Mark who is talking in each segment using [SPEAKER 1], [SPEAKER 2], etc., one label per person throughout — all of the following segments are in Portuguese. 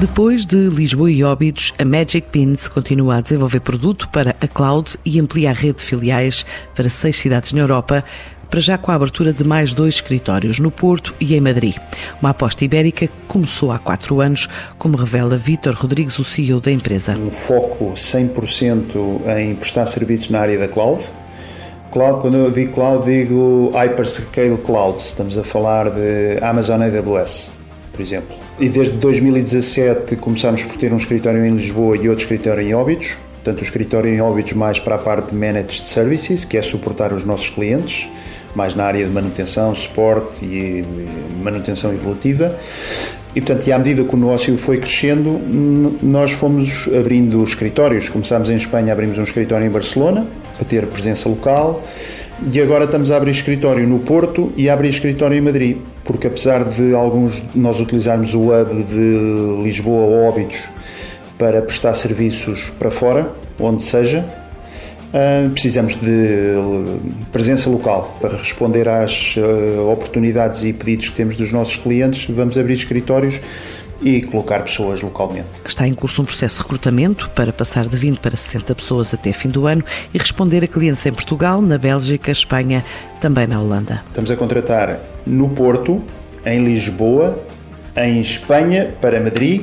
[SPEAKER 1] Depois de Lisboa e Óbidos, a Magic Pins continua a desenvolver produto para a cloud e amplia a rede de filiais para seis cidades na Europa, para já com a abertura de mais dois escritórios, no Porto e em Madrid. Uma aposta ibérica que começou há quatro anos, como revela Vítor Rodrigues, o CEO da empresa.
[SPEAKER 2] Um foco 100% em prestar serviços na área da cloud. Cloud, quando eu digo cloud, digo hyperscale cloud. Estamos a falar de Amazon AWS, por exemplo. E desde 2017 começámos por ter um escritório em Lisboa e outro escritório em Óbidos. Portanto, o escritório em Óbidos mais para a parte de Managed Services, que é suportar os nossos clientes, mais na área de manutenção, suporte e manutenção evolutiva. E, portanto, e à medida que o negócio foi crescendo, nós fomos abrindo escritórios. Começámos em Espanha, abrimos um escritório em Barcelona, para ter presença local. E agora estamos a abrir escritório no Porto e a abrir escritório em Madrid, porque apesar de alguns nós utilizarmos o hub de Lisboa ou Óbidos para prestar serviços para fora, onde seja, Uh, precisamos de presença local para responder às uh, oportunidades e pedidos que temos dos nossos clientes. Vamos abrir escritórios e colocar pessoas localmente.
[SPEAKER 1] Está em curso um processo de recrutamento para passar de 20 para 60 pessoas até fim do ano e responder a clientes em Portugal, na Bélgica, Espanha, também na Holanda.
[SPEAKER 2] Estamos a contratar no Porto, em Lisboa, em Espanha para Madrid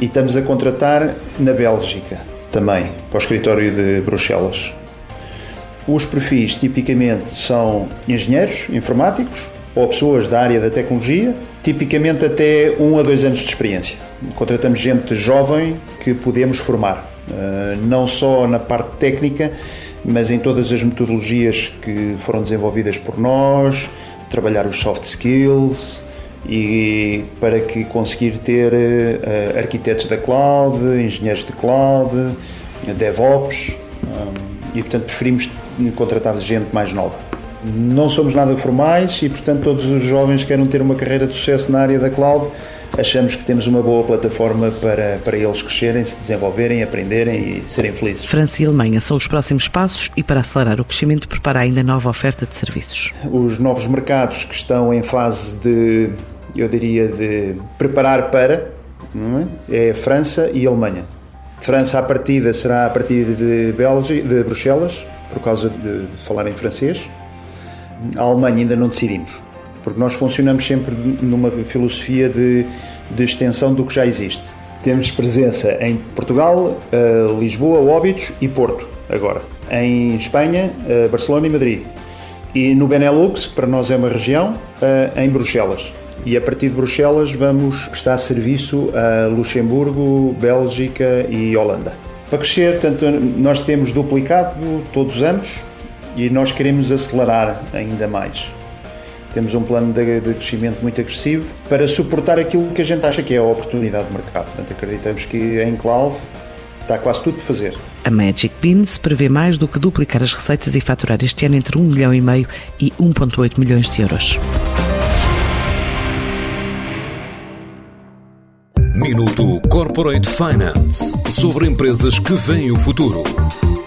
[SPEAKER 2] e estamos a contratar na Bélgica também para o escritório de Bruxelas. Os perfis tipicamente são engenheiros informáticos ou pessoas da área da tecnologia, tipicamente até um a dois anos de experiência. Contratamos gente jovem que podemos formar, eh, não só na parte técnica, mas em todas as metodologias que foram desenvolvidas por nós, trabalhar os soft skills, e para que conseguir ter uh, arquitetos da cloud, engenheiros de cloud, DevOps um, e portanto preferimos contratar gente mais nova. Não somos nada formais e portanto todos os jovens que queiram ter uma carreira de sucesso na área da cloud achamos que temos uma boa plataforma para, para eles crescerem, se desenvolverem, aprenderem e serem felizes.
[SPEAKER 1] França e Alemanha são os próximos passos e para acelerar o crescimento prepara ainda nova oferta de serviços.
[SPEAKER 2] Os novos mercados que estão em fase de eu diria, de preparar para, é? é França e Alemanha. França, à partida, será a partir de, Bélgica, de Bruxelas, por causa de falar em francês. A Alemanha ainda não decidimos, porque nós funcionamos sempre numa filosofia de, de extensão do que já existe. Temos presença em Portugal, eh, Lisboa, Óbidos e Porto, agora. Em Espanha, eh, Barcelona e Madrid. E no Benelux, que para nós é uma região, eh, em Bruxelas e a partir de Bruxelas vamos prestar serviço a Luxemburgo, Bélgica e Holanda. Para crescer, portanto, nós temos duplicado todos os anos e nós queremos acelerar ainda mais. Temos um plano de, de, crescimento muito agressivo para suportar aquilo que a gente acha que é a oportunidade de mercado. Portanto, acreditamos que em cloud está quase tudo por fazer.
[SPEAKER 1] A Magic Beans prevê mais do que duplicar as receitas e faturar este ano entre 1 milhão e meio e 1,8 milhões de euros.
[SPEAKER 3] Minuto Corporate Finance sobre empresas que veem o futuro.